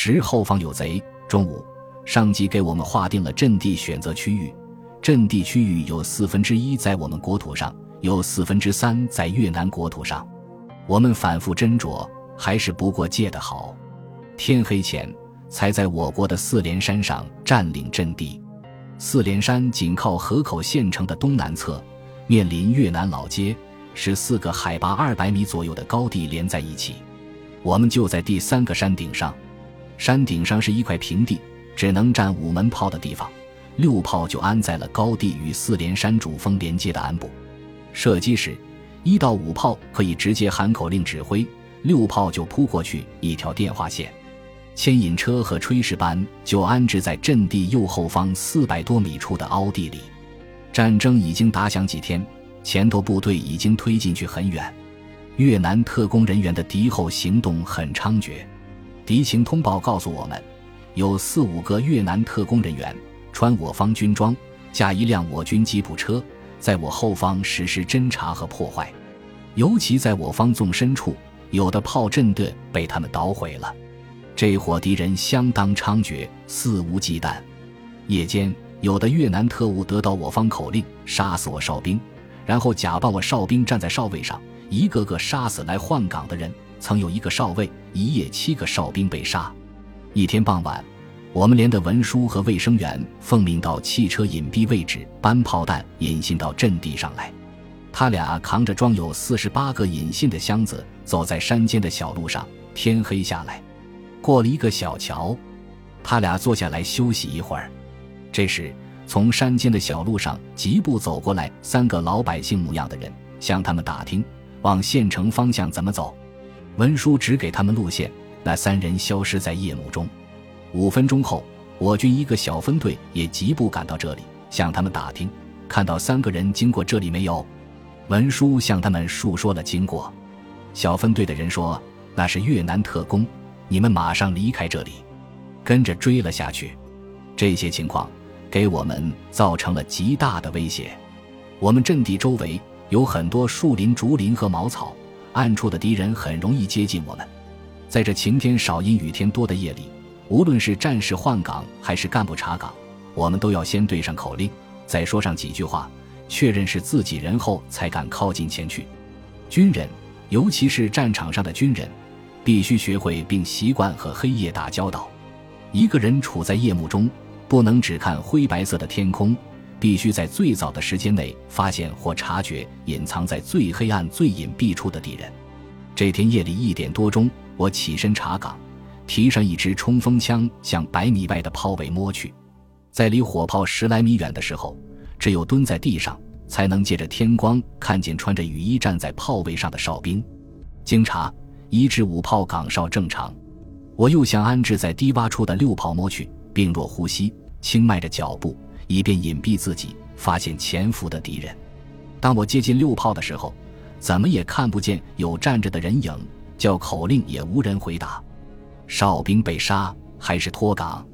十后方有贼。中午，上级给我们划定了阵地选择区域，阵地区域有四分之一在我们国土上，有四分之三在越南国土上。我们反复斟酌，还是不过界的好。天黑前，才在我国的四连山上占领阵地。四连山紧靠河口县城的东南侧，面临越南老街，是四个海拔二百米左右的高地连在一起。我们就在第三个山顶上，山顶上是一块平地，只能站五门炮的地方。六炮就安在了高地与四连山主峰连接的鞍部。射击时，一到五炮可以直接喊口令指挥，六炮就扑过去一条电话线。牵引车和炊事班就安置在阵地右后方四百多米处的凹地里。战争已经打响几天，前头部队已经推进去很远。越南特工人员的敌后行动很猖獗，敌情通报告诉我们，有四五个越南特工人员穿我方军装，驾一辆我军吉普车，在我后方实施侦察和破坏。尤其在我方纵深处，有的炮阵地被他们捣毁了。这伙敌人相当猖獗，肆无忌惮。夜间，有的越南特务得到我方口令，杀死我哨兵，然后假扮我哨兵站在哨位上。一个个杀死来换岗的人，曾有一个少尉，一夜七个哨兵被杀。一天傍晚，我们连的文书和卫生员奉命到汽车隐蔽位置搬炮弹引信到阵地上来。他俩扛着装有四十八个引信的箱子，走在山间的小路上。天黑下来，过了一个小桥，他俩坐下来休息一会儿。这时，从山间的小路上疾步走过来三个老百姓模样的人，向他们打听。往县城方向怎么走？文书指给他们路线。那三人消失在夜幕中。五分钟后，我军一个小分队也疾步赶到这里，向他们打听，看到三个人经过这里没有？文书向他们述说了经过。小分队的人说：“那是越南特工，你们马上离开这里。”跟着追了下去。这些情况给我们造成了极大的威胁。我们阵地周围。有很多树林、竹林和茅草，暗处的敌人很容易接近我们。在这晴天少阴、雨天多的夜里，无论是战士换岗还是干部查岗，我们都要先对上口令，再说上几句话，确认是自己人后才敢靠近前去。军人，尤其是战场上的军人，必须学会并习惯和黑夜打交道。一个人处在夜幕中，不能只看灰白色的天空。必须在最早的时间内发现或察觉隐藏在最黑暗、最隐蔽处的敌人。这天夜里一点多钟，我起身查岗，提上一支冲锋枪向百米外的炮位摸去。在离火炮十来米远的时候，只有蹲在地上，才能借着天光看见穿着雨衣站在炮位上的哨兵。经查，一至五炮岗哨正常。我又向安置在低洼处的六炮摸去，并若呼吸，轻迈着脚步。以便隐蔽自己，发现潜伏的敌人。当我接近六炮的时候，怎么也看不见有站着的人影，叫口令也无人回答。哨兵被杀还是脱岗？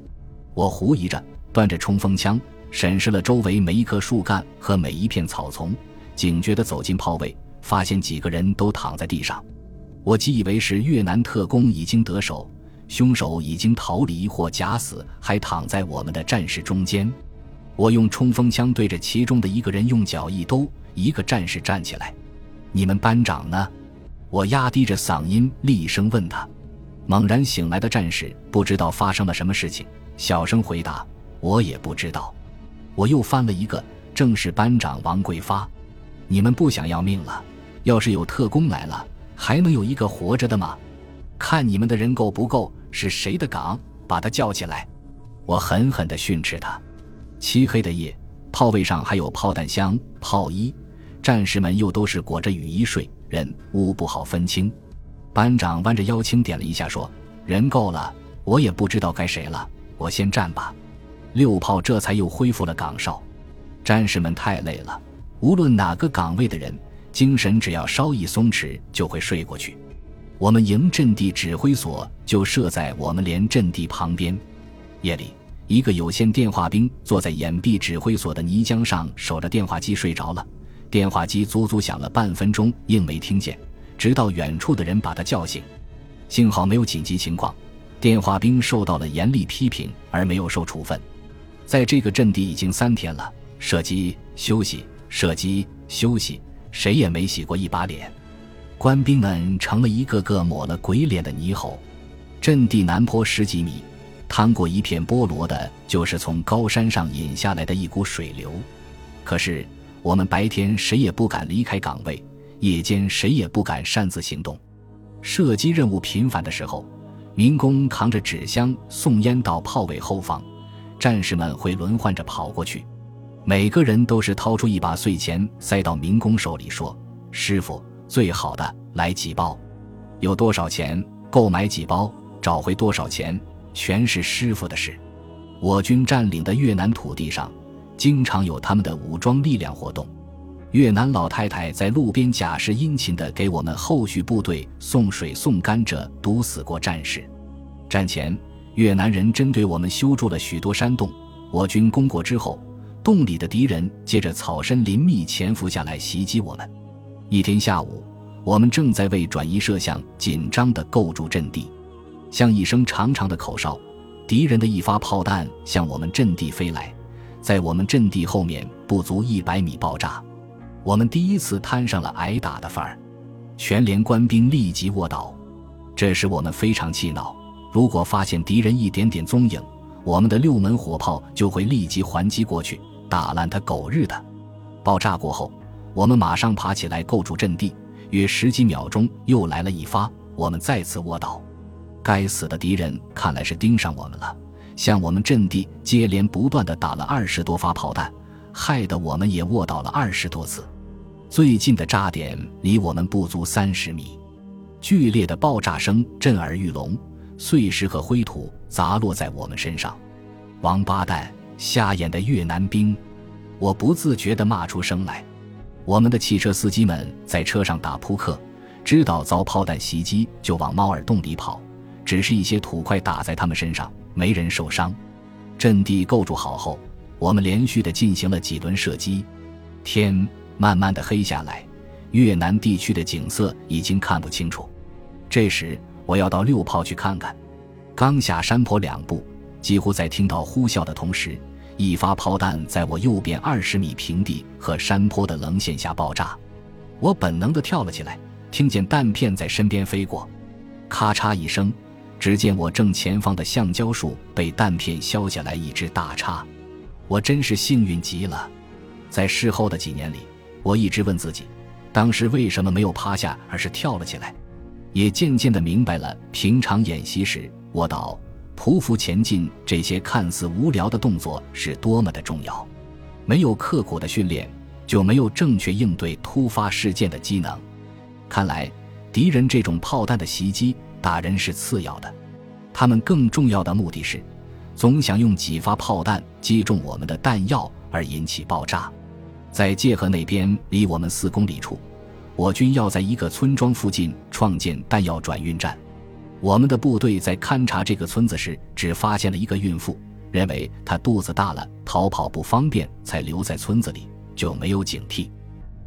我狐疑着，端着冲锋枪，审视了周围每一棵树干和每一片草丛，警觉地走进炮位，发现几个人都躺在地上。我既以为是越南特工已经得手，凶手已经逃离或假死，还躺在我们的战士中间。我用冲锋枪对着其中的一个人用脚一兜，一个战士站起来：“你们班长呢？”我压低着嗓音厉声问他。猛然醒来的战士不知道发生了什么事情，小声回答：“我也不知道。”我又翻了一个，正是班长王桂发。你们不想要命了？要是有特工来了，还能有一个活着的吗？看你们的人够不够？是谁的岗？把他叫起来！我狠狠地训斥他。漆黑的夜，炮位上还有炮弹箱、炮衣，战士们又都是裹着雨衣睡，人物不好分清。班长弯着腰轻点了一下，说：“人够了，我也不知道该谁了，我先站吧。”六炮这才又恢复了岗哨。战士们太累了，无论哪个岗位的人，精神只要稍一松弛，就会睡过去。我们营阵地指挥所就设在我们连阵地旁边，夜里。一个有线电话兵坐在掩蔽指挥所的泥浆上守着电话机睡着了，电话机足足响了半分钟，硬没听见，直到远处的人把他叫醒。幸好没有紧急情况，电话兵受到了严厉批评，而没有受处分。在这个阵地已经三天了，射击、休息、射击、休息，谁也没洗过一把脸。官兵们成了一个个抹了鬼脸的泥猴。阵地南坡十几米，趟过一片菠萝的，就是从高山上引下来的一股水流。可是我们白天谁也不敢离开岗位，夜间谁也不敢擅自行动。射击任务频繁的时候。民工扛着纸箱送烟到炮尾后方，战士们会轮换着跑过去，每个人都是掏出一把碎钱塞到民工手里，说：“师傅，最好的来几包，有多少钱购买几包，找回多少钱全是师傅的事。”我军占领的越南土地上，经常有他们的武装力量活动。越南老太太在路边假释殷勤地给我们后续部队送水送甘蔗，毒死过战士。战前，越南人针对我们修筑了许多山洞。我军攻过之后，洞里的敌人借着草深林密潜伏下来袭击我们。一天下午，我们正在为转移射向，紧张地构筑阵地，像一声长长的口哨，敌人的一发炮弹向我们阵地飞来，在我们阵地后面不足一百米爆炸。我们第一次摊上了挨打的范儿，全连官兵立即卧倒，这使我们非常气恼。如果发现敌人一点点踪影，我们的六门火炮就会立即还击过去，打烂他狗日的！爆炸过后，我们马上爬起来构筑阵地，约十几秒钟又来了一发，我们再次卧倒。该死的敌人看来是盯上我们了，向我们阵地接连不断的打了二十多发炮弹，害得我们也卧倒了二十多次。最近的炸点离我们不足三十米，剧烈的爆炸声震耳欲聋，碎石和灰土砸落在我们身上。王八蛋，瞎眼的越南兵！我不自觉地骂出声来。我们的汽车司机们在车上打扑克，知道遭炮弹袭击就往猫耳洞里跑，只是一些土块打在他们身上，没人受伤。阵地构筑好后，我们连续的进行了几轮射击。天。慢慢的黑下来，越南地区的景色已经看不清楚。这时我要到六炮去看看。刚下山坡两步，几乎在听到呼啸的同时，一发炮弹在我右边二十米平地和山坡的棱线下爆炸。我本能的跳了起来，听见弹片在身边飞过，咔嚓一声，只见我正前方的橡胶树被弹片削下来一只大叉。我真是幸运极了。在事后的几年里。我一直问自己，当时为什么没有趴下，而是跳了起来？也渐渐地明白了，平常演习时卧倒、匍匐前进这些看似无聊的动作是多么的重要。没有刻苦的训练，就没有正确应对突发事件的机能。看来，敌人这种炮弹的袭击打人是次要的，他们更重要的目的是，总想用几发炮弹击中我们的弹药而引起爆炸。在界河那边，离我们四公里处，我军要在一个村庄附近创建弹药转运站。我们的部队在勘察这个村子时，只发现了一个孕妇，认为她肚子大了，逃跑不方便，才留在村子里，就没有警惕。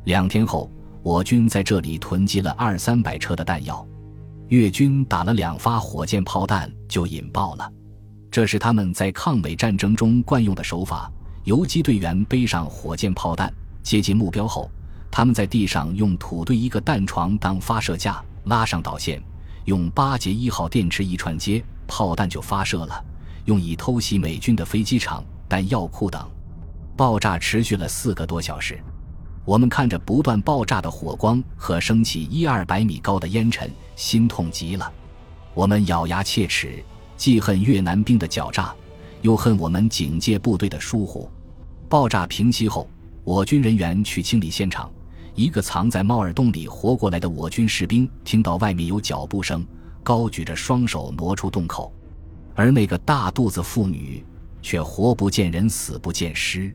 两天后，我军在这里囤积了二三百车的弹药，越军打了两发火箭炮弹就引爆了。这是他们在抗美战争中惯用的手法。游击队员背上火箭炮弹，接近目标后，他们在地上用土堆一个弹床当发射架，拉上导线，用八节一号电池一串接，炮弹就发射了，用以偷袭美军的飞机场、弹药库等。爆炸持续了四个多小时，我们看着不断爆炸的火光和升起一二百米高的烟尘，心痛极了。我们咬牙切齿，既恨越南兵的狡诈，又恨我们警戒部队的疏忽。爆炸平息后，我军人员去清理现场。一个藏在猫耳洞里活过来的我军士兵听到外面有脚步声，高举着双手挪出洞口，而那个大肚子妇女却活不见人，死不见尸。